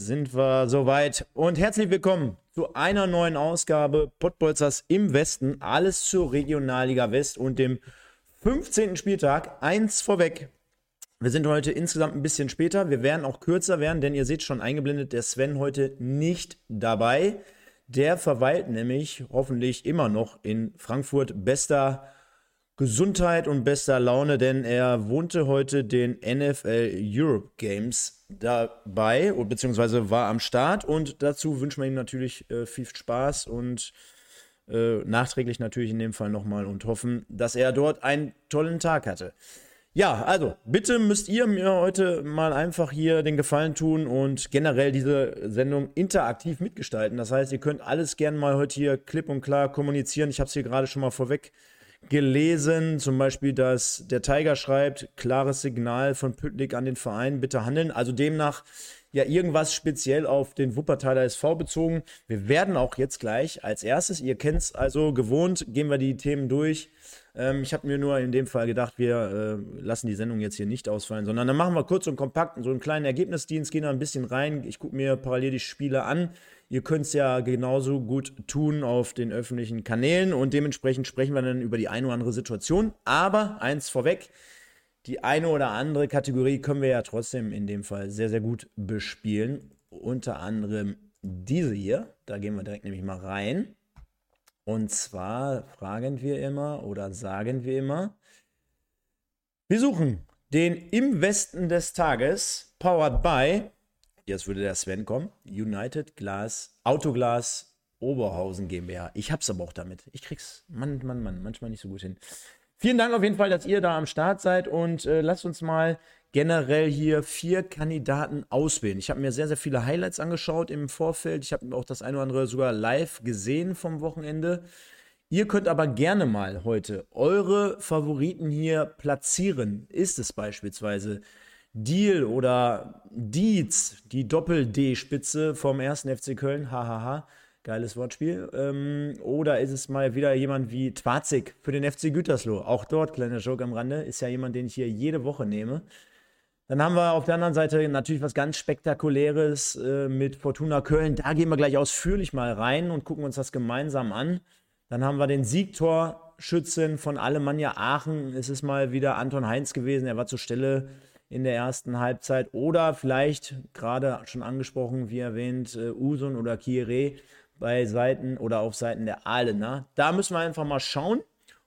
jetzt sind wir soweit. Und herzlich willkommen zu einer neuen Ausgabe Pottbolzers im Westen. Alles zur Regionalliga West und dem 15. Spieltag. Eins vorweg. Wir sind heute insgesamt ein bisschen später. Wir werden auch kürzer werden, denn ihr seht schon eingeblendet, der Sven heute nicht dabei. Der verweilt nämlich hoffentlich immer noch in Frankfurt. Bester Gesundheit und bester Laune, denn er wohnte heute den NFL Europe Games dabei, beziehungsweise war am Start. Und dazu wünschen wir ihm natürlich äh, viel Spaß und äh, nachträglich natürlich in dem Fall nochmal und hoffen, dass er dort einen tollen Tag hatte. Ja, also bitte müsst ihr mir heute mal einfach hier den Gefallen tun und generell diese Sendung interaktiv mitgestalten. Das heißt, ihr könnt alles gerne mal heute hier klipp und klar kommunizieren. Ich habe es hier gerade schon mal vorweg gelesen, zum Beispiel, dass der Tiger schreibt, klares Signal von Püttlik an den Verein, bitte handeln. Also demnach ja irgendwas speziell auf den Wuppertaler SV bezogen. Wir werden auch jetzt gleich als erstes, ihr kennt es also gewohnt, gehen wir die Themen durch. Ähm, ich habe mir nur in dem Fall gedacht, wir äh, lassen die Sendung jetzt hier nicht ausfallen, sondern dann machen wir kurz und kompakt so einen kleinen Ergebnisdienst, gehen da ein bisschen rein. Ich gucke mir parallel die Spiele an. Ihr könnt es ja genauso gut tun auf den öffentlichen Kanälen und dementsprechend sprechen wir dann über die eine oder andere Situation. Aber eins vorweg, die eine oder andere Kategorie können wir ja trotzdem in dem Fall sehr, sehr gut bespielen. Unter anderem diese hier. Da gehen wir direkt nämlich mal rein. Und zwar fragen wir immer oder sagen wir immer, wir suchen den im Westen des Tages, powered by Jetzt würde der Sven kommen. United Glass, Autoglas Oberhausen GmbH. Ich hab's aber auch damit. Ich krieg's, Mann, Mann, Mann, manchmal nicht so gut hin. Vielen Dank auf jeden Fall, dass ihr da am Start seid und äh, lasst uns mal generell hier vier Kandidaten auswählen. Ich habe mir sehr, sehr viele Highlights angeschaut im Vorfeld. Ich habe auch das eine oder andere sogar live gesehen vom Wochenende. Ihr könnt aber gerne mal heute eure Favoriten hier platzieren. Ist es beispielsweise Deal oder Dietz, die Doppel-D-Spitze vom ersten FC Köln, hahaha, geiles Wortspiel. Ähm, oder ist es mal wieder jemand wie Twazig für den FC Gütersloh? Auch dort, kleiner Joke am Rande, ist ja jemand, den ich hier jede Woche nehme. Dann haben wir auf der anderen Seite natürlich was ganz Spektakuläres äh, mit Fortuna Köln. Da gehen wir gleich ausführlich mal rein und gucken uns das gemeinsam an. Dann haben wir den Siegtorschützen von Alemannia Aachen. Es ist mal wieder Anton Heinz gewesen. Er war zur Stelle in der ersten Halbzeit. Oder vielleicht, gerade schon angesprochen, wie erwähnt, äh, Usun oder Kire bei Seiten oder auf Seiten der Ahlener. Da müssen wir einfach mal schauen.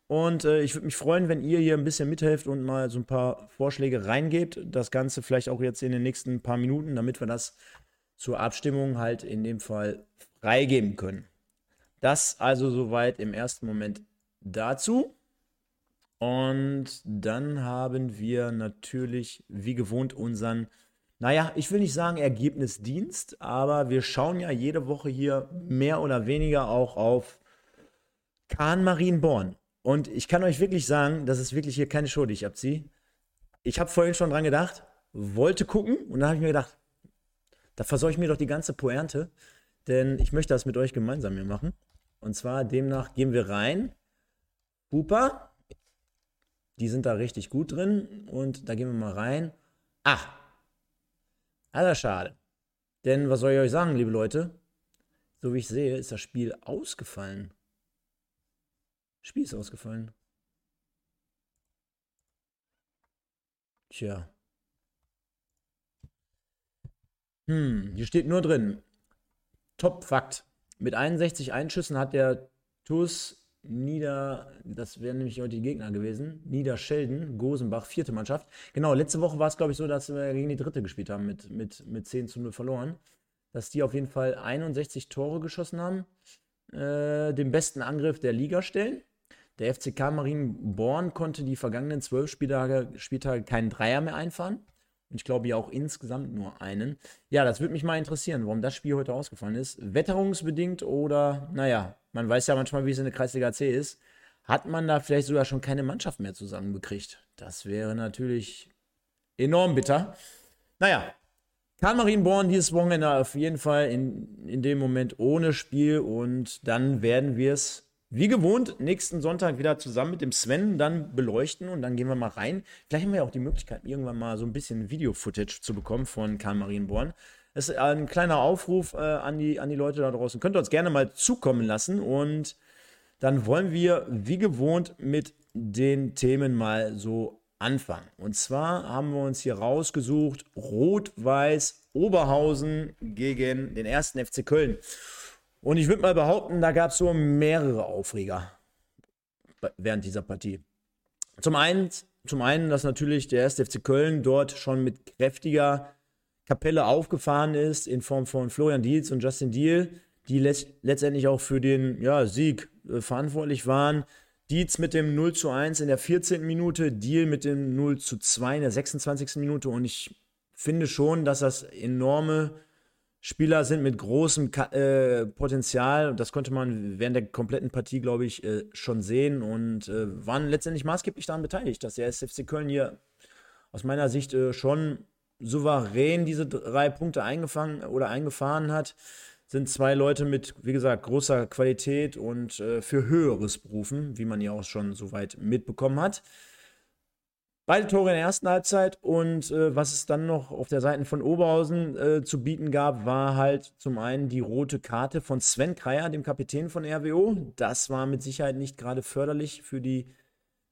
Und äh, ich würde mich freuen, wenn ihr hier ein bisschen mithelft und mal so ein paar Vorschläge reingebt. Das Ganze vielleicht auch jetzt in den nächsten paar Minuten, damit wir das zur Abstimmung halt in dem Fall freigeben können. Das also soweit im ersten Moment dazu. Und dann haben wir natürlich, wie gewohnt, unseren, naja, ich will nicht sagen Ergebnisdienst, aber wir schauen ja jede Woche hier mehr oder weniger auch auf Kahn Marienborn. Und ich kann euch wirklich sagen, das ist wirklich hier keine Show, die ich abziehe. Ich habe vorhin schon dran gedacht, wollte gucken und dann habe ich mir gedacht, da versorge ich mir doch die ganze Pointe, denn ich möchte das mit euch gemeinsam hier machen. Und zwar demnach gehen wir rein. Hupa, die sind da richtig gut drin und da gehen wir mal rein. Ach, aller schade. Denn was soll ich euch sagen, liebe Leute? So wie ich sehe, ist das Spiel ausgefallen. Spiel ist ausgefallen. Tja. Hm, hier steht nur drin. Top-Fakt. Mit 61 Einschüssen hat der TUS Nieder, das wären nämlich heute die Gegner gewesen. Niederschelden, Gosenbach, vierte Mannschaft. Genau, letzte Woche war es, glaube ich, so, dass wir gegen die dritte gespielt haben, mit, mit, mit 10 zu 0 verloren. Dass die auf jeden Fall 61 Tore geschossen haben, äh, den besten Angriff der Liga stellen. Der FCK Marienborn konnte die vergangenen zwölf Spieltage, Spieltage keinen Dreier mehr einfahren. Und ich glaube ja auch insgesamt nur einen. Ja, das würde mich mal interessieren, warum das Spiel heute ausgefallen ist. Wetterungsbedingt oder, naja, man weiß ja manchmal, wie es in der Kreisliga C ist. Hat man da vielleicht sogar schon keine Mannschaft mehr zusammenbekriegt? Das wäre natürlich enorm bitter. Naja, Karl Marienborn dieses Wochenende auf jeden Fall in, in dem Moment ohne Spiel und dann werden wir es wie gewohnt, nächsten Sonntag wieder zusammen mit dem Sven dann beleuchten und dann gehen wir mal rein. Vielleicht haben wir ja auch die Möglichkeit, irgendwann mal so ein bisschen Video-Footage zu bekommen von Karl Marienborn. Das ist ein kleiner Aufruf äh, an, die, an die Leute da draußen. Könnt ihr uns gerne mal zukommen lassen und dann wollen wir wie gewohnt mit den Themen mal so anfangen. Und zwar haben wir uns hier rausgesucht Rot-Weiß Oberhausen gegen den ersten FC Köln. Und ich würde mal behaupten, da gab es so mehrere Aufreger während dieser Partie. Zum einen, zum einen, dass natürlich der erste FC Köln dort schon mit kräftiger Kapelle aufgefahren ist in Form von Florian Dietz und Justin Deal, die letztendlich auch für den ja, Sieg äh, verantwortlich waren. Dietz mit dem 0 zu 1 in der 14. Minute, Deal mit dem 0 zu 2 in der 26. Minute. Und ich finde schon, dass das enorme Spieler sind mit großem äh, Potenzial. Das konnte man während der kompletten Partie, glaube ich, äh, schon sehen und äh, waren letztendlich maßgeblich daran beteiligt, dass der SFC Köln hier aus meiner Sicht äh, schon souverän diese drei Punkte eingefangen oder eingefahren hat sind zwei Leute mit, wie gesagt, großer Qualität und äh, für Höheres berufen, wie man ja auch schon soweit mitbekommen hat. Beide Tore in der ersten Halbzeit und äh, was es dann noch auf der Seite von Oberhausen äh, zu bieten gab, war halt zum einen die rote Karte von Sven Kreier, dem Kapitän von RWO. Das war mit Sicherheit nicht gerade förderlich für die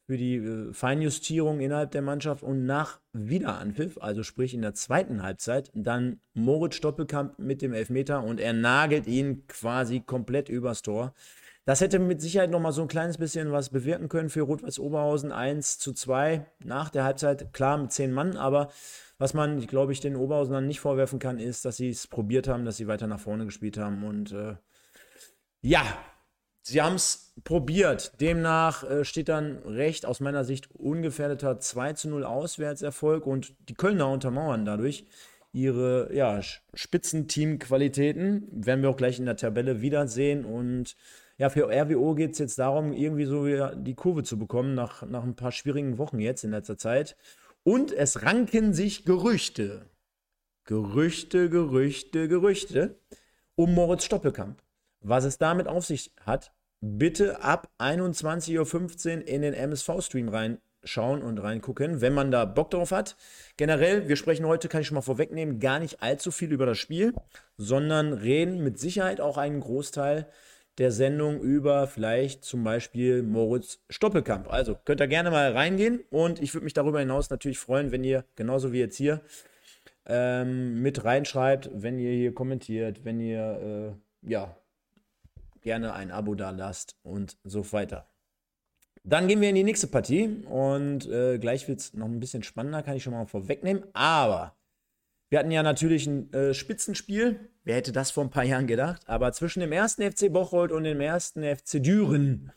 für die äh, Feinjustierung innerhalb der Mannschaft und nach Wiederanpfiff, also sprich in der zweiten Halbzeit, dann Moritz Stoppelkamp mit dem Elfmeter und er nagelt ihn quasi komplett übers Tor. Das hätte mit Sicherheit noch mal so ein kleines bisschen was bewirken können für Rot-Weiß Oberhausen. 1 zu 2 nach der Halbzeit, klar mit 10 Mann, aber was man, glaube ich, den Oberhausen dann nicht vorwerfen kann, ist, dass sie es probiert haben, dass sie weiter nach vorne gespielt haben und äh, ja, Sie haben es probiert. Demnach äh, steht dann recht aus meiner Sicht ungefährdeter 2 zu 0 Auswärtserfolg und die Kölner untermauern dadurch ihre ja, Spitzenteam-Qualitäten. Werden wir auch gleich in der Tabelle wiedersehen. Und ja, für RWO geht es jetzt darum, irgendwie so die Kurve zu bekommen nach, nach ein paar schwierigen Wochen jetzt in letzter Zeit. Und es ranken sich Gerüchte. Gerüchte, Gerüchte, Gerüchte um Moritz Stoppelkamp. Was es damit auf sich hat, bitte ab 21.15 Uhr in den MSV-Stream reinschauen und reingucken, wenn man da Bock drauf hat. Generell, wir sprechen heute, kann ich schon mal vorwegnehmen, gar nicht allzu viel über das Spiel, sondern reden mit Sicherheit auch einen Großteil der Sendung über vielleicht zum Beispiel Moritz Stoppelkamp. Also könnt ihr gerne mal reingehen und ich würde mich darüber hinaus natürlich freuen, wenn ihr genauso wie jetzt hier ähm, mit reinschreibt, wenn ihr hier kommentiert, wenn ihr äh, ja gerne ein Abo da lasst und so weiter. Dann gehen wir in die nächste Partie und äh, gleich wird es noch ein bisschen spannender, kann ich schon mal vorwegnehmen. Aber wir hatten ja natürlich ein äh, Spitzenspiel. Wer hätte das vor ein paar Jahren gedacht? Aber zwischen dem ersten FC Bocholt und dem ersten FC Düren.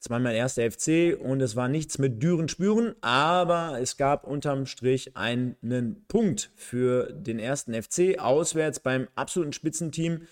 Zweimal erster FC und es war nichts mit Düren spüren, aber es gab unterm Strich einen Punkt für den ersten FC auswärts beim absoluten Spitzenteam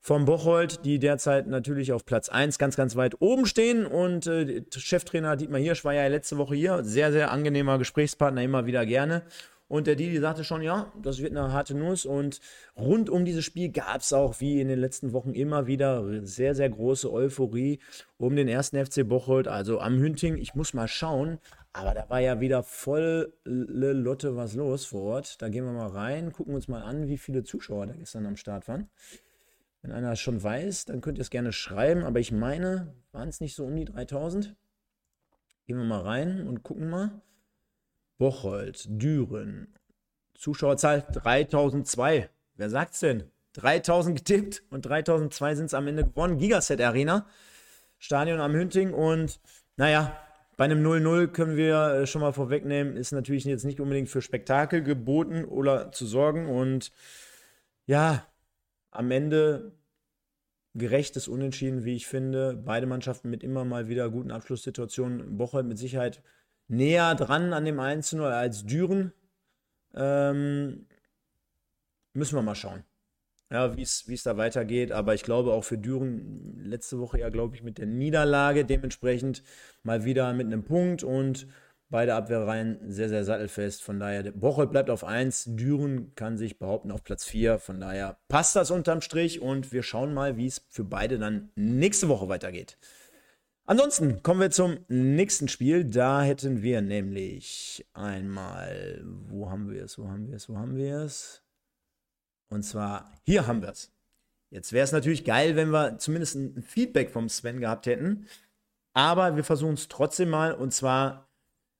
vom Bocholt, die derzeit natürlich auf Platz 1 ganz, ganz weit oben stehen. Und äh, Cheftrainer Dietmar Hirsch war ja letzte Woche hier. Sehr, sehr angenehmer Gesprächspartner, immer wieder gerne. Und der Didi sagte schon, ja, das wird eine harte Nuss. Und rund um dieses Spiel gab es auch, wie in den letzten Wochen, immer wieder sehr, sehr große Euphorie um den ersten FC Bocholt. Also am Hünting, ich muss mal schauen. Aber da war ja wieder volle Lotte was los vor Ort. Da gehen wir mal rein, gucken uns mal an, wie viele Zuschauer da gestern am Start waren. Wenn einer es schon weiß, dann könnt ihr es gerne schreiben. Aber ich meine, waren es nicht so um die 3000? Gehen wir mal rein und gucken mal. Bocholt, Düren. Zuschauerzahl 3002. Wer sagt's denn? 3000 getippt und 3002 sind es am Ende gewonnen. Gigaset Arena. Stadion am Hünting. Und naja, bei einem 0-0 können wir äh, schon mal vorwegnehmen, ist natürlich jetzt nicht unbedingt für Spektakel geboten oder zu sorgen. Und ja, am Ende gerechtes Unentschieden, wie ich finde. Beide Mannschaften mit immer mal wieder guten Abschlusssituationen. Bocholt mit Sicherheit näher dran an dem 1 0 als Düren. Ähm, müssen wir mal schauen. Ja, wie es da weitergeht. Aber ich glaube auch für Düren letzte Woche ja, glaube ich, mit der Niederlage dementsprechend mal wieder mit einem Punkt und Beide Abwehrreihen sehr, sehr sattelfest. Von daher, Bocholt bleibt auf 1. Düren kann sich behaupten auf Platz 4. Von daher passt das unterm Strich und wir schauen mal, wie es für beide dann nächste Woche weitergeht. Ansonsten kommen wir zum nächsten Spiel. Da hätten wir nämlich einmal, wo haben wir es, wo haben wir es, wo haben wir es? Und zwar, hier haben wir es. Jetzt wäre es natürlich geil, wenn wir zumindest ein Feedback vom Sven gehabt hätten. Aber wir versuchen es trotzdem mal. Und zwar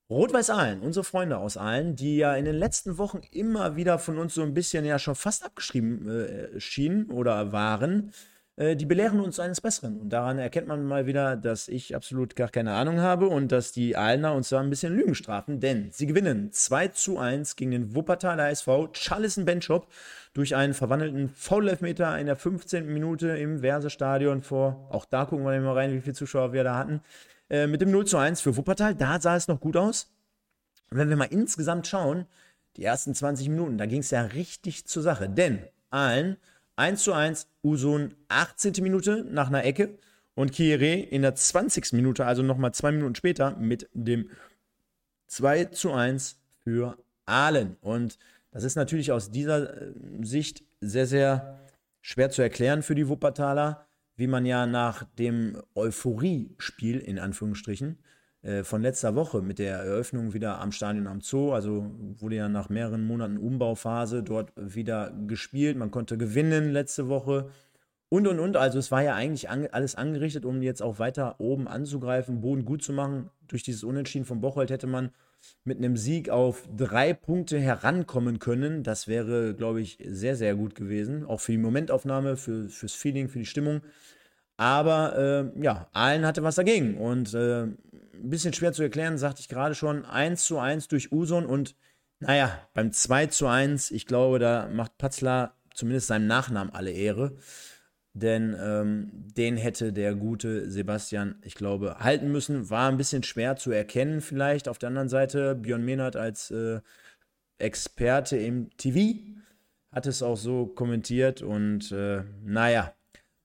Rot-Weiß Aalen, unsere Freunde aus Aalen, die ja in den letzten Wochen immer wieder von uns so ein bisschen ja schon fast abgeschrieben äh, schienen oder waren. Äh, die belehren uns eines Besseren. Und daran erkennt man mal wieder, dass ich absolut gar keine Ahnung habe und dass die Aalner uns da ein bisschen Lügen strafen, denn sie gewinnen 2 zu 1 gegen den Wuppertaler SV Charlison Benchop durch einen verwandelten Foul-Elfmeter in der 15. Minute im Verse-Stadion vor. Auch da gucken wir mal rein, wie viele Zuschauer wir da hatten. Äh, mit dem 0 zu 1 für Wuppertal, da sah es noch gut aus. Und wenn wir mal insgesamt schauen, die ersten 20 Minuten, da ging es ja richtig zur Sache. Denn Aalen 1 zu 1, Usun 18. Minute nach einer Ecke und Kieré in der 20. Minute, also nochmal zwei Minuten später, mit dem 2 zu 1 für Aalen. Und das ist natürlich aus dieser äh, Sicht sehr, sehr schwer zu erklären für die Wuppertaler, wie man ja nach dem Euphorie-Spiel in Anführungsstrichen von letzter Woche mit der Eröffnung wieder am Stadion am Zoo. Also wurde ja nach mehreren Monaten Umbauphase dort wieder gespielt. Man konnte gewinnen letzte Woche. Und, und, und. Also es war ja eigentlich an, alles angerichtet, um jetzt auch weiter oben anzugreifen, Boden gut zu machen. Durch dieses Unentschieden von Bocholt hätte man mit einem Sieg auf drei Punkte herankommen können. Das wäre, glaube ich, sehr, sehr gut gewesen. Auch für die Momentaufnahme, für, fürs Feeling, für die Stimmung. Aber äh, ja, allen hatte was dagegen. Und äh, ein bisschen schwer zu erklären, sagte ich gerade schon, 1 zu 1 durch Uson und naja, beim 2 zu 1, ich glaube, da macht Patzler zumindest seinem Nachnamen alle Ehre. Denn ähm, den hätte der gute Sebastian, ich glaube, halten müssen. War ein bisschen schwer zu erkennen, vielleicht. Auf der anderen Seite, Björn Mehnert als äh, Experte im TV hat es auch so kommentiert. Und äh, naja,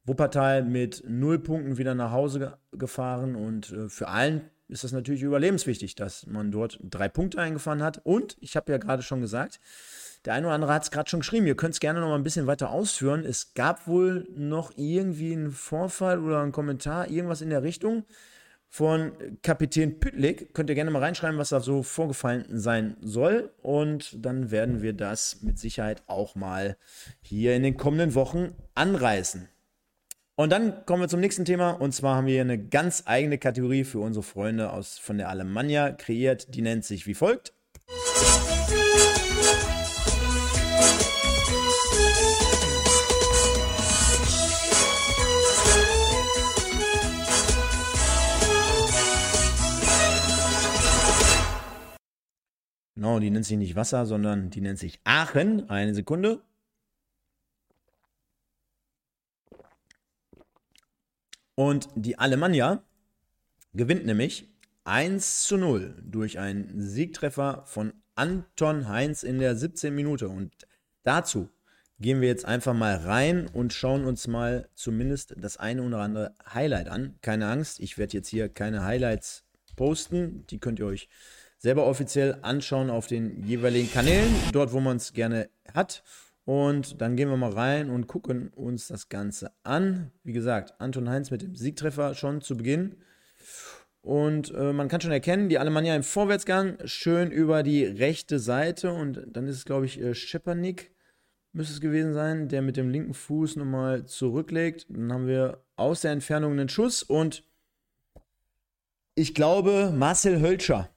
Wuppertal mit null Punkten wieder nach Hause ge gefahren. Und äh, für allen ist das natürlich überlebenswichtig, dass man dort drei Punkte eingefahren hat. Und ich habe ja gerade schon gesagt, der eine oder andere hat es gerade schon geschrieben, ihr könnt es gerne noch mal ein bisschen weiter ausführen. Es gab wohl noch irgendwie einen Vorfall oder einen Kommentar, irgendwas in der Richtung von Kapitän Pütlik. Könnt ihr gerne mal reinschreiben, was da so vorgefallen sein soll. Und dann werden wir das mit Sicherheit auch mal hier in den kommenden Wochen anreißen. Und dann kommen wir zum nächsten Thema. Und zwar haben wir hier eine ganz eigene Kategorie für unsere Freunde aus, von der Alemannia kreiert. Die nennt sich wie folgt. Genau, die nennt sich nicht Wasser, sondern die nennt sich Aachen. Eine Sekunde. Und die Alemannia gewinnt nämlich 1 zu 0 durch einen Siegtreffer von Anton Heinz in der 17. Minute. Und dazu gehen wir jetzt einfach mal rein und schauen uns mal zumindest das eine oder andere Highlight an. Keine Angst, ich werde jetzt hier keine Highlights posten. Die könnt ihr euch selber offiziell anschauen auf den jeweiligen Kanälen, dort wo man es gerne hat. Und dann gehen wir mal rein und gucken uns das Ganze an. Wie gesagt, Anton Heinz mit dem Siegtreffer schon zu Beginn. Und äh, man kann schon erkennen, die Alemannia im Vorwärtsgang, schön über die rechte Seite. Und dann ist es, glaube ich, äh, Schepernick, müsste es gewesen sein, der mit dem linken Fuß nochmal zurücklegt. Dann haben wir aus der Entfernung einen Schuss. Und ich glaube, Marcel Hölscher,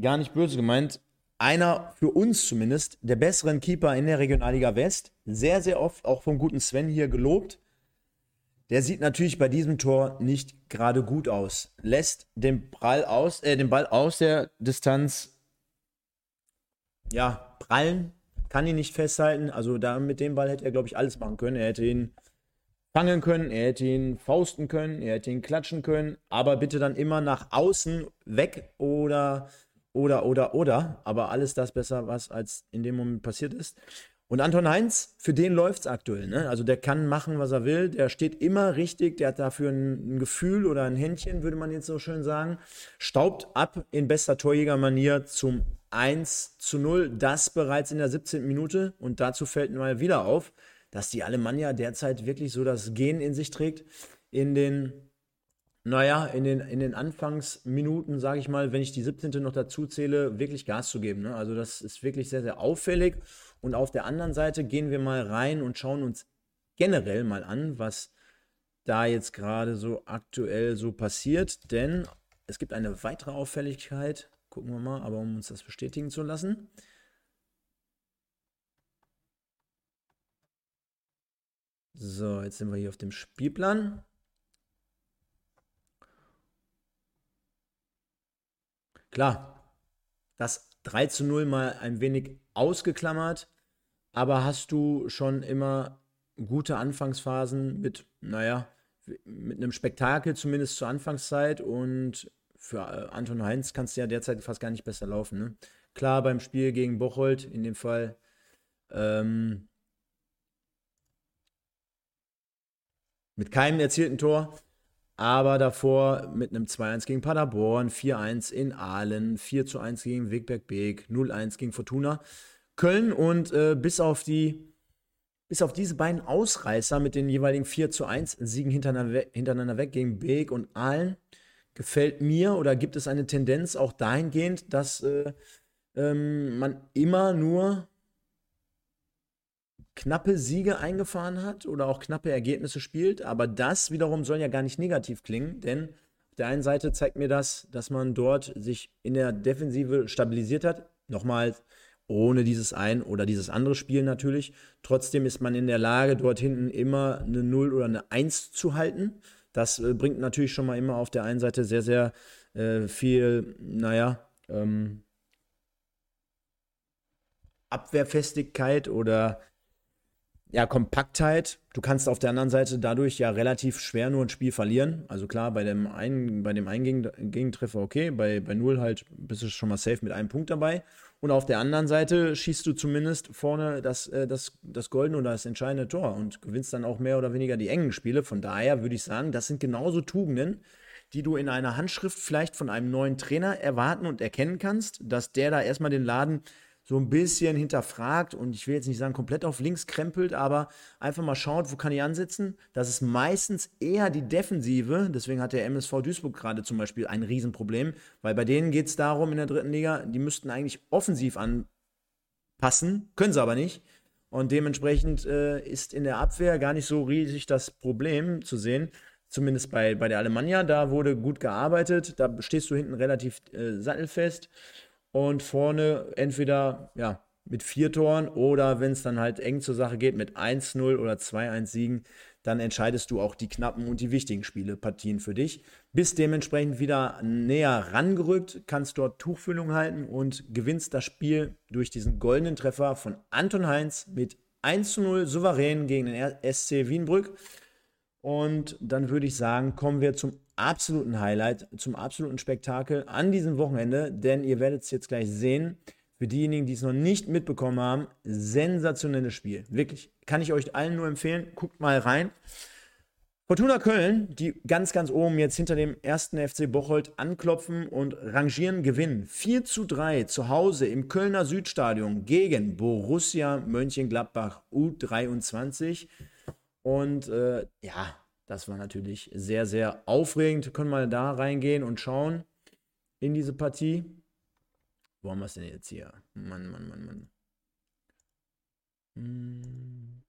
gar nicht böse gemeint, einer für uns zumindest der besseren Keeper in der Regionalliga West. Sehr, sehr oft auch vom guten Sven hier gelobt. Der sieht natürlich bei diesem Tor nicht gerade gut aus. Lässt den Ball aus, äh, den Ball aus der Distanz ja, prallen, kann ihn nicht festhalten. Also da mit dem Ball hätte er, glaube ich, alles machen können. Er hätte ihn fangen können, er hätte ihn fausten können, er hätte ihn klatschen können, aber bitte dann immer nach außen weg oder oder, oder, oder, aber alles das besser, was als in dem Moment passiert ist. Und Anton Heinz, für den läuft es aktuell. Ne? Also der kann machen, was er will. Der steht immer richtig. Der hat dafür ein, ein, Gefühl oder ein Händchen, würde man jetzt so schön sagen. Staubt ab in bester Torjägermanier zum 1 zu 0. Das bereits in der 17. Minute. Und dazu fällt mal wieder auf, dass die Alemannia derzeit wirklich so das Gen in sich trägt. In den naja, in den, in den Anfangsminuten, sage ich mal, wenn ich die 17. noch dazu zähle, wirklich Gas zu geben. Ne? Also das ist wirklich sehr, sehr auffällig. Und auf der anderen Seite gehen wir mal rein und schauen uns generell mal an, was da jetzt gerade so aktuell so passiert. Denn es gibt eine weitere Auffälligkeit. Gucken wir mal, aber um uns das bestätigen zu lassen. So, jetzt sind wir hier auf dem Spielplan. Klar, das 3 zu 0 mal ein wenig ausgeklammert, aber hast du schon immer gute Anfangsphasen mit, naja, mit einem Spektakel zumindest zur Anfangszeit und für äh, Anton Heinz kannst du ja derzeit fast gar nicht besser laufen. Ne? Klar, beim Spiel gegen Bocholt in dem Fall ähm, mit keinem erzielten Tor, aber davor mit einem 2-1 gegen Paderborn, 4-1 in Aalen, 4-1 gegen Wegberg Beek, 0-1 gegen Fortuna. Köln und äh, bis auf die bis auf diese beiden Ausreißer mit den jeweiligen 4 zu 1 Siegen hintereinander, hintereinander weg gegen Beek und Aalen, gefällt mir oder gibt es eine Tendenz auch dahingehend, dass äh, ähm, man immer nur knappe Siege eingefahren hat oder auch knappe Ergebnisse spielt. Aber das wiederum soll ja gar nicht negativ klingen, denn auf der einen Seite zeigt mir das, dass man dort sich in der Defensive stabilisiert hat. Nochmal ohne dieses ein oder dieses andere Spiel natürlich. Trotzdem ist man in der Lage, dort hinten immer eine 0 oder eine 1 zu halten. Das äh, bringt natürlich schon mal immer auf der einen Seite sehr, sehr äh, viel, naja, ähm, Abwehrfestigkeit oder ja, Kompaktheit. Du kannst auf der anderen Seite dadurch ja relativ schwer nur ein Spiel verlieren. Also klar, bei dem einen, bei dem einen Gegentreffer okay, bei, bei null halt bist du schon mal safe mit einem Punkt dabei. Und auf der anderen Seite schießt du zumindest vorne das, äh, das, das goldene oder das entscheidende Tor und gewinnst dann auch mehr oder weniger die engen Spiele. Von daher würde ich sagen, das sind genauso Tugenden, die du in einer Handschrift vielleicht von einem neuen Trainer erwarten und erkennen kannst, dass der da erstmal den Laden so ein bisschen hinterfragt und ich will jetzt nicht sagen komplett auf links krempelt, aber einfach mal schaut, wo kann ich ansetzen. Das ist meistens eher die Defensive, deswegen hat der MSV Duisburg gerade zum Beispiel ein Riesenproblem, weil bei denen geht es darum in der dritten Liga, die müssten eigentlich offensiv anpassen, können sie aber nicht. Und dementsprechend äh, ist in der Abwehr gar nicht so riesig das Problem zu sehen. Zumindest bei, bei der Alemannia, da wurde gut gearbeitet, da stehst du hinten relativ äh, sattelfest und vorne entweder ja, mit vier Toren oder wenn es dann halt eng zur Sache geht mit 1-0 oder 2-1 Siegen, dann entscheidest du auch die knappen und die wichtigen Spiele, Partien für dich. Bist dementsprechend wieder näher rangerückt, kannst dort Tuchfüllung halten und gewinnst das Spiel durch diesen goldenen Treffer von Anton Heinz mit 1-0 souverän gegen den SC Wienbrück. Und dann würde ich sagen, kommen wir zum absoluten Highlight, zum absoluten Spektakel an diesem Wochenende, denn ihr werdet es jetzt gleich sehen. Für diejenigen, die es noch nicht mitbekommen haben, sensationelles Spiel. Wirklich. Kann ich euch allen nur empfehlen. Guckt mal rein. Fortuna Köln, die ganz, ganz oben jetzt hinter dem ersten FC Bocholt anklopfen und rangieren, gewinnen. 4 zu 3 zu Hause im Kölner Südstadion gegen Borussia Mönchengladbach U23. Und äh, ja, das war natürlich sehr, sehr aufregend. Wir können mal da reingehen und schauen in diese Partie. Wo haben wir es denn jetzt hier? Mann, Mann, Mann, Mann. Hm.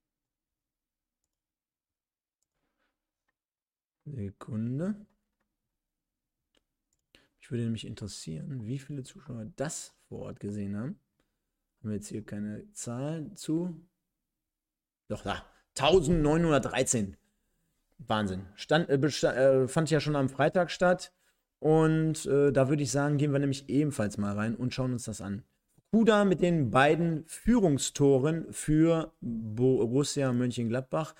Sekunde. Ich würde nämlich interessieren, wie viele Zuschauer das vor Ort gesehen haben. Haben wir jetzt hier keine Zahlen zu? Doch, da. 1913 Wahnsinn. Stand, äh, äh, fand ja schon am Freitag statt. Und äh, da würde ich sagen, gehen wir nämlich ebenfalls mal rein und schauen uns das an. Kuda mit den beiden Führungstoren für Borussia Mönchengladbach.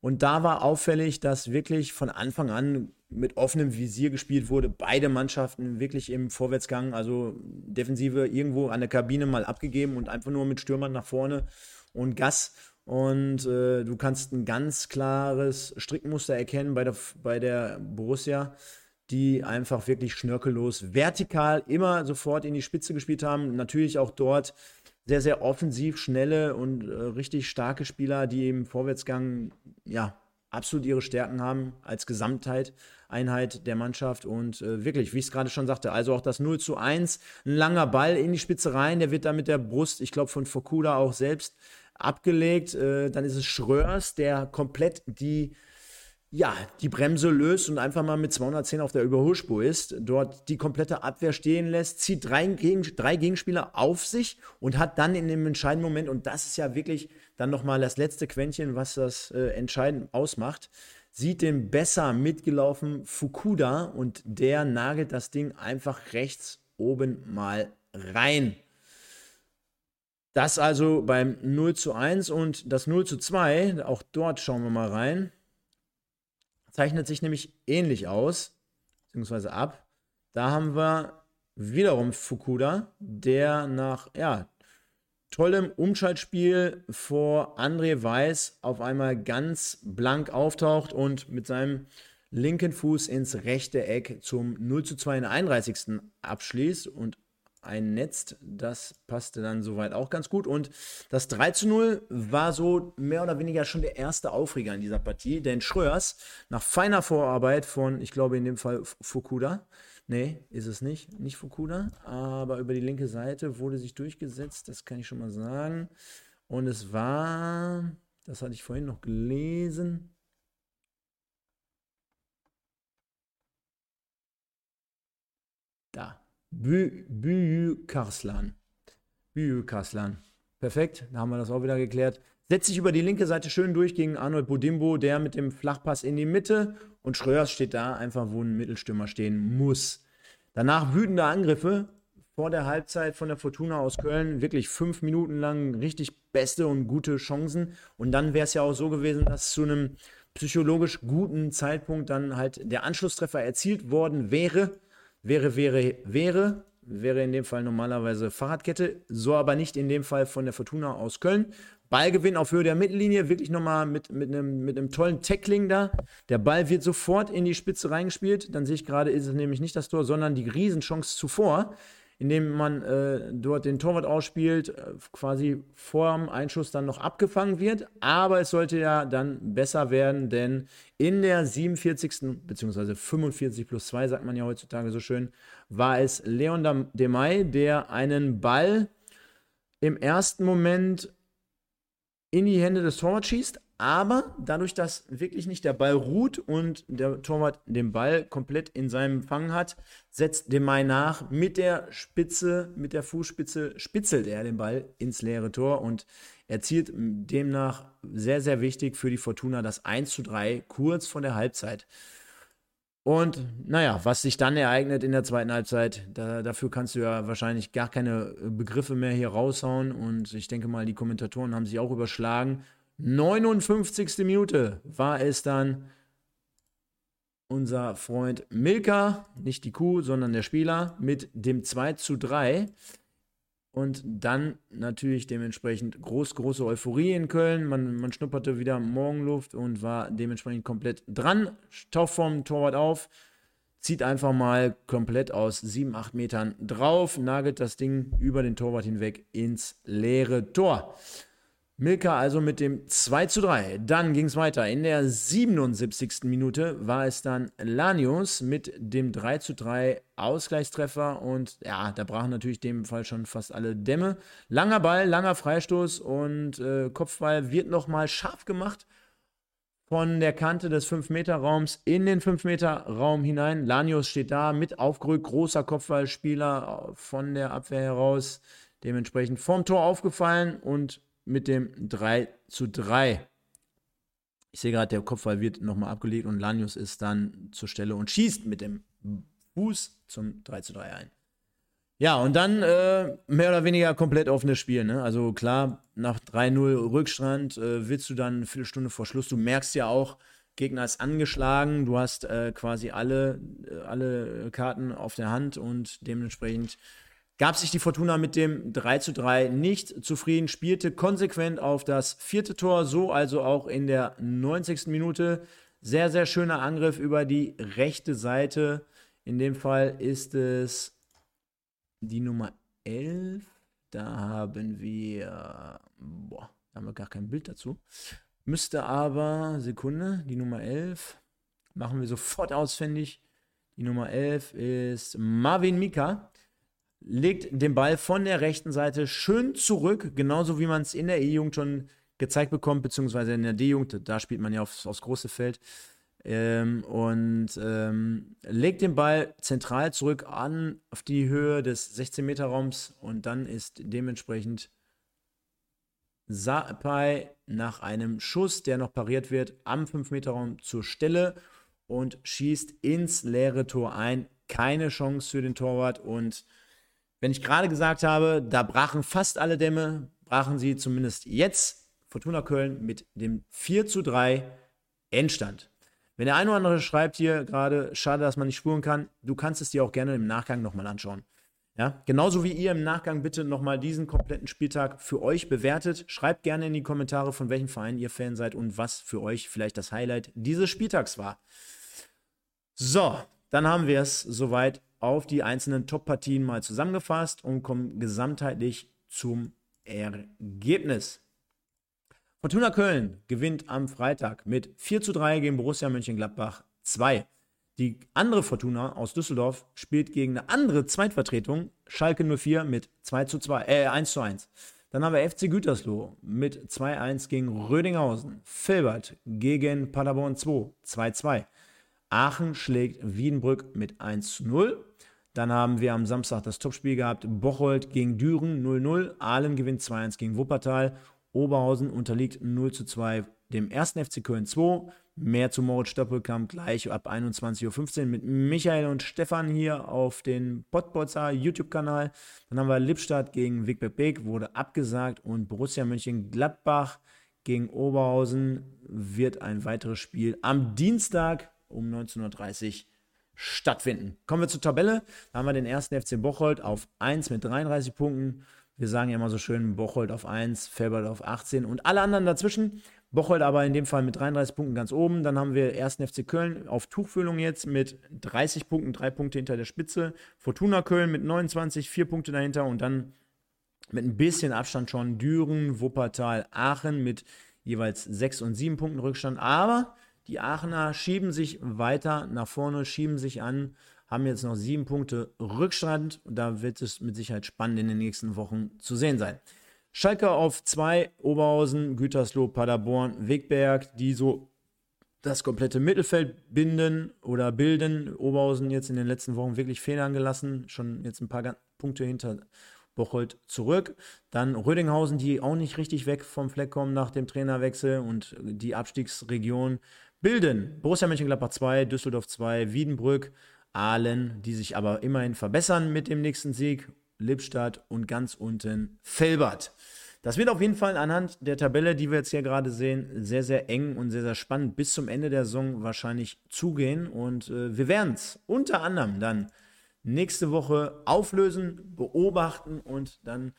Und da war auffällig, dass wirklich von Anfang an mit offenem Visier gespielt wurde. Beide Mannschaften wirklich im Vorwärtsgang, also Defensive irgendwo an der Kabine mal abgegeben und einfach nur mit Stürmern nach vorne und Gas. Und äh, du kannst ein ganz klares Strickmuster erkennen bei der, bei der Borussia, die einfach wirklich schnörkellos vertikal immer sofort in die Spitze gespielt haben. Natürlich auch dort sehr, sehr offensiv, schnelle und äh, richtig starke Spieler, die im Vorwärtsgang ja absolut ihre Stärken haben als Gesamtheit, Einheit der Mannschaft und äh, wirklich, wie ich es gerade schon sagte, also auch das 0 zu 1, ein langer Ball in die Spitze rein, der wird da mit der Brust, ich glaube von Fokuda auch selbst abgelegt, äh, dann ist es Schröers, der komplett die ja, die Bremse löst und einfach mal mit 210 auf der Überholspur ist, dort die komplette Abwehr stehen lässt, zieht drei, Gegen drei Gegenspieler auf sich und hat dann in dem entscheidenden Moment, und das ist ja wirklich dann nochmal das letzte Quäntchen, was das äh, entscheidend ausmacht, sieht den besser mitgelaufen Fukuda und der nagelt das Ding einfach rechts oben mal rein. Das also beim 0 zu 1 und das 0 zu 2, auch dort schauen wir mal rein zeichnet sich nämlich ähnlich aus, beziehungsweise ab. Da haben wir wiederum Fukuda, der nach ja, tollem Umschaltspiel vor André Weiß auf einmal ganz blank auftaucht und mit seinem linken Fuß ins rechte Eck zum 0 zu 2 in der 31. abschließt und einnetzt. Das passte dann soweit auch ganz gut. Und das 3 zu 0 war so mehr oder weniger schon der erste Aufreger in dieser Partie, denn Schröers nach feiner Vorarbeit von, ich glaube in dem Fall Fukuda, nee, ist es nicht, nicht Fukuda, aber über die linke Seite wurde sich durchgesetzt, das kann ich schon mal sagen. Und es war, das hatte ich vorhin noch gelesen, da. Büyü Karslan. Büyü Karslan. Perfekt, da haben wir das auch wieder geklärt. Setzt sich über die linke Seite schön durch gegen Arnold Bodimbo, der mit dem Flachpass in die Mitte und Schröers steht da einfach, wo ein Mittelstürmer stehen muss. Danach wütende Angriffe vor der Halbzeit von der Fortuna aus Köln. Wirklich fünf Minuten lang richtig beste und gute Chancen. Und dann wäre es ja auch so gewesen, dass zu einem psychologisch guten Zeitpunkt dann halt der Anschlusstreffer erzielt worden wäre. Wäre, wäre, wäre, wäre in dem Fall normalerweise Fahrradkette, so aber nicht in dem Fall von der Fortuna aus Köln. Ballgewinn auf Höhe der Mittellinie, wirklich nochmal mit, mit, einem, mit einem tollen Tackling da. Der Ball wird sofort in die Spitze reingespielt. Dann sehe ich gerade, ist es nämlich nicht das Tor, sondern die Riesenchance zuvor indem man äh, dort den Torwart ausspielt, äh, quasi vor dem Einschuss dann noch abgefangen wird. Aber es sollte ja dann besser werden, denn in der 47. bzw. 45 plus 2, sagt man ja heutzutage so schön, war es Leon Demay, der einen Ball im ersten Moment in die Hände des Torwarts schießt, aber dadurch, dass wirklich nicht der Ball ruht und der Torwart den Ball komplett in seinem Fang hat, setzt Demai nach. Mit der Spitze, mit der Fußspitze spitzelt er den Ball ins leere Tor und erzielt demnach sehr, sehr wichtig für die Fortuna das 1 zu 3 kurz vor der Halbzeit. Und naja, was sich dann ereignet in der zweiten Halbzeit, da, dafür kannst du ja wahrscheinlich gar keine Begriffe mehr hier raushauen. Und ich denke mal, die Kommentatoren haben sich auch überschlagen. 59. Minute war es dann unser Freund Milka, nicht die Kuh, sondern der Spieler, mit dem 2 zu 3. Und dann natürlich dementsprechend groß, große Euphorie in Köln. Man, man schnupperte wieder Morgenluft und war dementsprechend komplett dran. Taucht vom Torwart auf, zieht einfach mal komplett aus 7, 8 Metern drauf, nagelt das Ding über den Torwart hinweg ins leere Tor. Milka also mit dem 2 zu 3. Dann ging es weiter. In der 77. Minute war es dann Lanius mit dem 3 zu 3 Ausgleichstreffer und ja, da brachen natürlich dem Fall schon fast alle Dämme. Langer Ball, langer Freistoß und äh, Kopfball wird nochmal scharf gemacht von der Kante des 5-Meter-Raums in den 5-Meter-Raum hinein. Lanius steht da mit aufgerückt, großer Kopfballspieler von der Abwehr heraus, dementsprechend vom Tor aufgefallen und mit dem 3 zu 3. Ich sehe gerade, der Kopfball wird nochmal abgelegt und Lanius ist dann zur Stelle und schießt mit dem Fuß zum 3 zu 3 ein. Ja, und dann äh, mehr oder weniger komplett offenes Spiel. Ne? Also klar, nach 3-0 Rückstand äh, willst du dann eine Viertelstunde vor Schluss. Du merkst ja auch, Gegner ist angeschlagen, du hast äh, quasi alle, äh, alle Karten auf der Hand und dementsprechend gab sich die Fortuna mit dem 3 zu 3 nicht zufrieden, spielte konsequent auf das vierte Tor, so also auch in der 90. Minute. Sehr, sehr schöner Angriff über die rechte Seite. In dem Fall ist es die Nummer 11. Da haben wir, boah, da haben wir gar kein Bild dazu. Müsste aber, Sekunde, die Nummer 11 machen wir sofort ausfindig. Die Nummer 11 ist Marvin Mika. Legt den Ball von der rechten Seite schön zurück, genauso wie man es in der E-Jugend schon gezeigt bekommt, beziehungsweise in der D-Jugend, da spielt man ja aufs, aufs große Feld. Ähm, und ähm, legt den Ball zentral zurück an auf die Höhe des 16-Meter-Raums und dann ist dementsprechend Sapai nach einem Schuss, der noch pariert wird, am 5-Meter-Raum zur Stelle und schießt ins leere Tor ein. Keine Chance für den Torwart. Und wenn ich gerade gesagt habe, da brachen fast alle Dämme, brachen sie zumindest jetzt Fortuna Köln mit dem 4 zu 3 Endstand. Wenn der eine oder andere schreibt hier gerade, schade, dass man nicht spuren kann, du kannst es dir auch gerne im Nachgang nochmal anschauen. Ja, genauso wie ihr im Nachgang bitte nochmal diesen kompletten Spieltag für euch bewertet. Schreibt gerne in die Kommentare, von welchem Verein ihr Fan seid und was für euch vielleicht das Highlight dieses Spieltags war. So, dann haben wir es soweit auf die einzelnen Top-Partien mal zusammengefasst und kommen gesamtheitlich zum Ergebnis. Fortuna Köln gewinnt am Freitag mit 4 zu 3 gegen Borussia Mönchengladbach 2. Die andere Fortuna aus Düsseldorf spielt gegen eine andere Zweitvertretung, Schalke 04 mit 2 zu 2, äh, 1 zu 1. Dann haben wir FC Gütersloh mit 2-1 gegen Rödinghausen. Filbert gegen Paderborn 2, 2-2. Aachen schlägt Wiedenbrück mit 1 zu 0. Dann haben wir am Samstag das Topspiel gehabt. Bocholt gegen Düren 0-0. Aalen gewinnt 2-1 gegen Wuppertal. Oberhausen unterliegt 0 zu 2 dem 1. FC Köln 2. Mehr zu Moritz Stoppelkamp gleich ab 21.15 Uhr mit Michael und Stefan hier auf den Pottbolzer YouTube-Kanal. Dann haben wir Lippstadt gegen Wickberg Beek, wurde abgesagt und Borussia Mönchengladbach gegen Oberhausen wird ein weiteres Spiel am Dienstag um 19.30 Uhr stattfinden. Kommen wir zur Tabelle. Da haben wir den ersten FC Bocholt auf 1 mit 33 Punkten. Wir sagen ja immer so schön, Bocholt auf 1, Felbert auf 18 und alle anderen dazwischen. Bocholt aber in dem Fall mit 33 Punkten ganz oben. Dann haben wir 1. FC Köln auf Tuchfühlung jetzt mit 30 Punkten, 3 Punkte hinter der Spitze. Fortuna Köln mit 29, 4 Punkte dahinter und dann mit ein bisschen Abstand schon Düren, Wuppertal, Aachen mit jeweils 6 und 7 Punkten Rückstand. Aber die Aachener schieben sich weiter nach vorne, schieben sich an haben jetzt noch sieben Punkte Rückstand. Da wird es mit Sicherheit spannend in den nächsten Wochen zu sehen sein. Schalke auf zwei, Oberhausen, Gütersloh, Paderborn, Wegberg, die so das komplette Mittelfeld binden oder bilden. Oberhausen jetzt in den letzten Wochen wirklich Fehler gelassen, schon jetzt ein paar Punkte hinter Bocholt zurück. Dann Rödinghausen, die auch nicht richtig weg vom Fleck kommen nach dem Trainerwechsel und die Abstiegsregion bilden. Borussia Mönchengladbach 2, Düsseldorf 2, Wiedenbrück, Aalen, die sich aber immerhin verbessern mit dem nächsten Sieg. Lippstadt und ganz unten Felbert. Das wird auf jeden Fall anhand der Tabelle, die wir jetzt hier gerade sehen, sehr, sehr eng und sehr, sehr spannend bis zum Ende der Saison wahrscheinlich zugehen. Und äh, wir werden es unter anderem dann nächste Woche auflösen, beobachten und dann,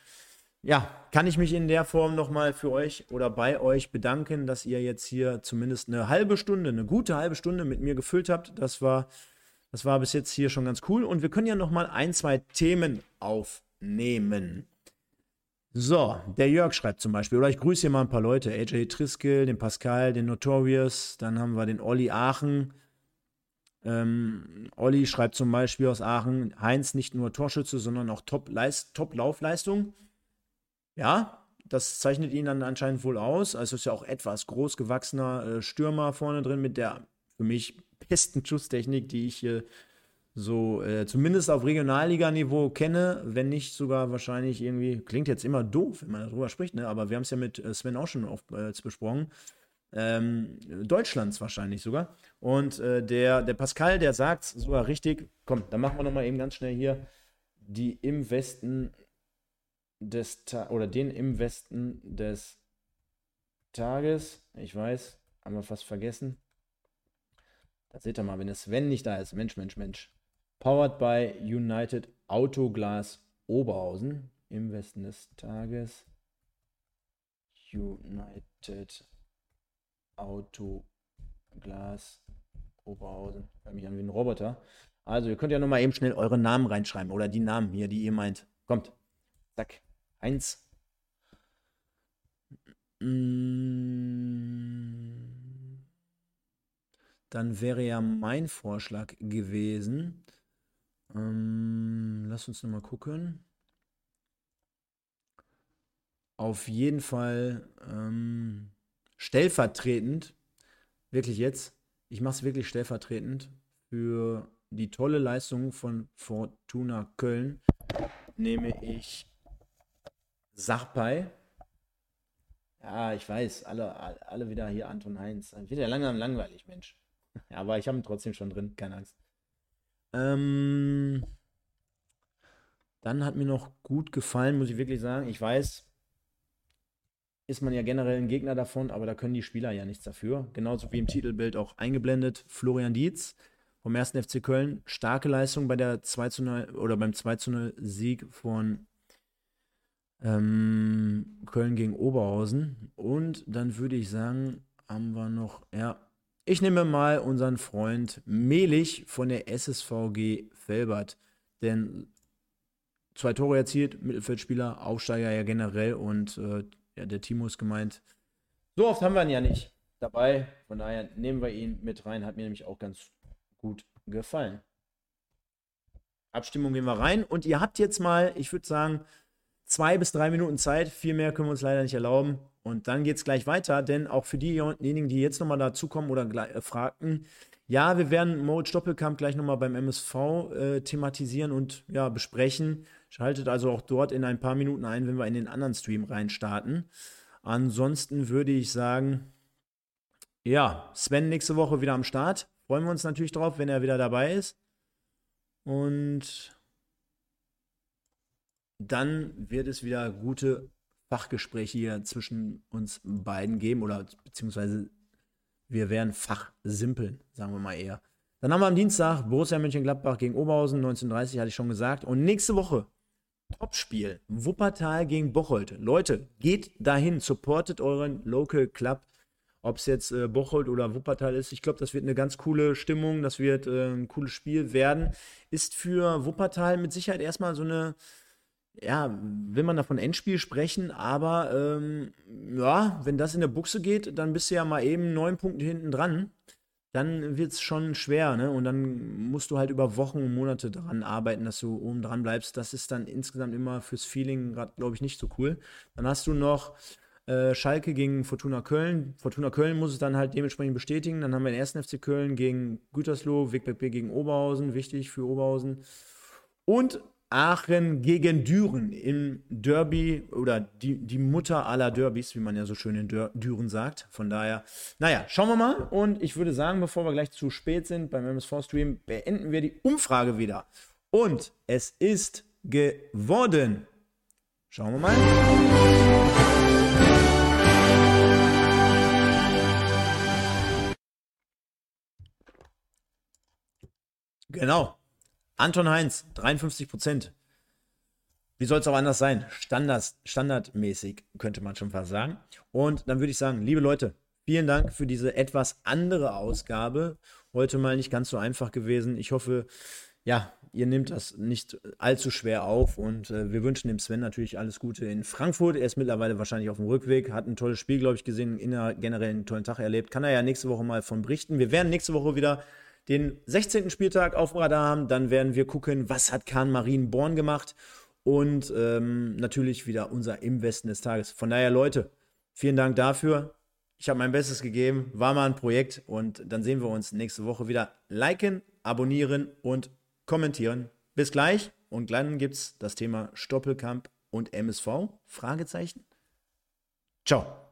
ja, kann ich mich in der Form nochmal für euch oder bei euch bedanken, dass ihr jetzt hier zumindest eine halbe Stunde, eine gute halbe Stunde mit mir gefüllt habt. Das war das war bis jetzt hier schon ganz cool. Und wir können ja noch mal ein, zwei Themen aufnehmen. So, der Jörg schreibt zum Beispiel, oder ich grüße hier mal ein paar Leute. AJ Triskel, den Pascal, den Notorious, dann haben wir den Olli Aachen. Ähm, Olli schreibt zum Beispiel aus Aachen, Heinz nicht nur Torschütze, sondern auch Top-Laufleistung. Top ja, das zeichnet ihn dann anscheinend wohl aus. Also ist ja auch etwas großgewachsener äh, Stürmer vorne drin mit der für mich besten Schusstechnik, die ich äh, so äh, zumindest auf Regionalliganiveau kenne, wenn nicht sogar wahrscheinlich irgendwie, klingt jetzt immer doof, wenn man darüber spricht, ne? aber wir haben es ja mit äh, Sven auch schon oft äh, besprochen. Ähm, Deutschlands wahrscheinlich sogar. Und äh, der, der Pascal, der sagt sogar richtig, komm, dann machen wir nochmal eben ganz schnell hier die im Westen des Ta oder den im Westen des Tages. Ich weiß, haben wir fast vergessen. Da seht ihr mal, wenn der Sven nicht da ist. Mensch, Mensch, Mensch. Powered by United Autoglas Oberhausen im Westen des Tages. United Autoglas Oberhausen. Hört mich an wie ein Roboter. Also, ihr könnt ja nochmal eben schnell eure Namen reinschreiben oder die Namen hier, die ihr meint. Kommt. Zack. Eins. Mm, dann wäre ja mein Vorschlag gewesen. Ähm, lass uns nochmal gucken. Auf jeden Fall ähm, stellvertretend, wirklich jetzt, ich mache es wirklich stellvertretend für die tolle Leistung von Fortuna Köln, nehme ich Sachpei. Ja, ich weiß, alle, alle wieder hier Anton Heinz. Wird ja langsam langweilig, Mensch. Aber ich habe ihn trotzdem schon drin, keine Angst. Ähm, dann hat mir noch gut gefallen, muss ich wirklich sagen. Ich weiß, ist man ja generell ein Gegner davon, aber da können die Spieler ja nichts dafür. Genauso wie im Titelbild auch eingeblendet. Florian Dietz vom 1. FC Köln. Starke Leistung bei der 2 zu 0 oder beim 2 zu 0 Sieg von ähm, Köln gegen Oberhausen. Und dann würde ich sagen, haben wir noch, ja, ich nehme mal unseren Freund Melich von der SSVG Felbert. Denn zwei Tore erzielt, Mittelfeldspieler, Aufsteiger ja generell und äh, ja, der Timo ist gemeint. So oft haben wir ihn ja nicht dabei. Von daher nehmen wir ihn mit rein. Hat mir nämlich auch ganz gut gefallen. Abstimmung gehen wir rein. Und ihr habt jetzt mal, ich würde sagen, zwei bis drei Minuten Zeit. Viel mehr können wir uns leider nicht erlauben. Und dann geht es gleich weiter, denn auch für diejenigen, die jetzt nochmal dazukommen oder äh, fragten, ja, wir werden Mode Doppelkamp gleich nochmal beim MSV äh, thematisieren und ja, besprechen. Schaltet also auch dort in ein paar Minuten ein, wenn wir in den anderen Stream reinstarten. Ansonsten würde ich sagen, ja, Sven nächste Woche wieder am Start. Freuen wir uns natürlich drauf, wenn er wieder dabei ist. Und dann wird es wieder gute Fachgespräche hier zwischen uns beiden geben oder beziehungsweise wir werden fachsimpeln, sagen wir mal eher. Dann haben wir am Dienstag Borussia Mönchengladbach gegen Oberhausen, 1930 hatte ich schon gesagt. Und nächste Woche Topspiel Wuppertal gegen Bocholt. Leute, geht dahin, supportet euren Local Club. Ob es jetzt äh, Bocholt oder Wuppertal ist, ich glaube, das wird eine ganz coole Stimmung, das wird äh, ein cooles Spiel werden. Ist für Wuppertal mit Sicherheit erstmal so eine ja, will man da von Endspiel sprechen, aber ähm, ja, wenn das in der Buchse geht, dann bist du ja mal eben neun Punkte hinten dran. Dann wird es schon schwer, ne? Und dann musst du halt über Wochen und Monate daran arbeiten, dass du oben dran bleibst. Das ist dann insgesamt immer fürs Feeling gerade, glaube ich, nicht so cool. Dann hast du noch äh, Schalke gegen Fortuna Köln. Fortuna Köln muss es dann halt dementsprechend bestätigen. Dann haben wir den ersten FC Köln gegen Gütersloh, Wegberg B gegen Oberhausen, wichtig für Oberhausen. Und Aachen gegen Düren im Derby oder die, die Mutter aller Derbys, wie man ja so schön in Düren sagt. Von daher, naja, schauen wir mal. Und ich würde sagen, bevor wir gleich zu spät sind beim MSV-Stream, beenden wir die Umfrage wieder. Und es ist geworden. Schauen wir mal. Genau. Anton Heinz, 53 Prozent. Wie soll es auch anders sein? Standard, standardmäßig, könnte man schon fast sagen. Und dann würde ich sagen, liebe Leute, vielen Dank für diese etwas andere Ausgabe. Heute mal nicht ganz so einfach gewesen. Ich hoffe, ja, ihr nehmt das nicht allzu schwer auf und äh, wir wünschen dem Sven natürlich alles Gute in Frankfurt. Er ist mittlerweile wahrscheinlich auf dem Rückweg, hat ein tolles Spiel, glaube ich, gesehen, generell einen tollen Tag erlebt. Kann er ja nächste Woche mal von berichten. Wir werden nächste Woche wieder den 16. Spieltag auf Radar haben. Dann werden wir gucken, was hat Kahn Marienborn gemacht. Und ähm, natürlich wieder unser Im Westen des Tages. Von daher, Leute, vielen Dank dafür. Ich habe mein Bestes gegeben, war mal ein Projekt und dann sehen wir uns nächste Woche wieder. Liken, abonnieren und kommentieren. Bis gleich und dann gibt es das Thema Stoppelkamp und MSV? Fragezeichen. Ciao.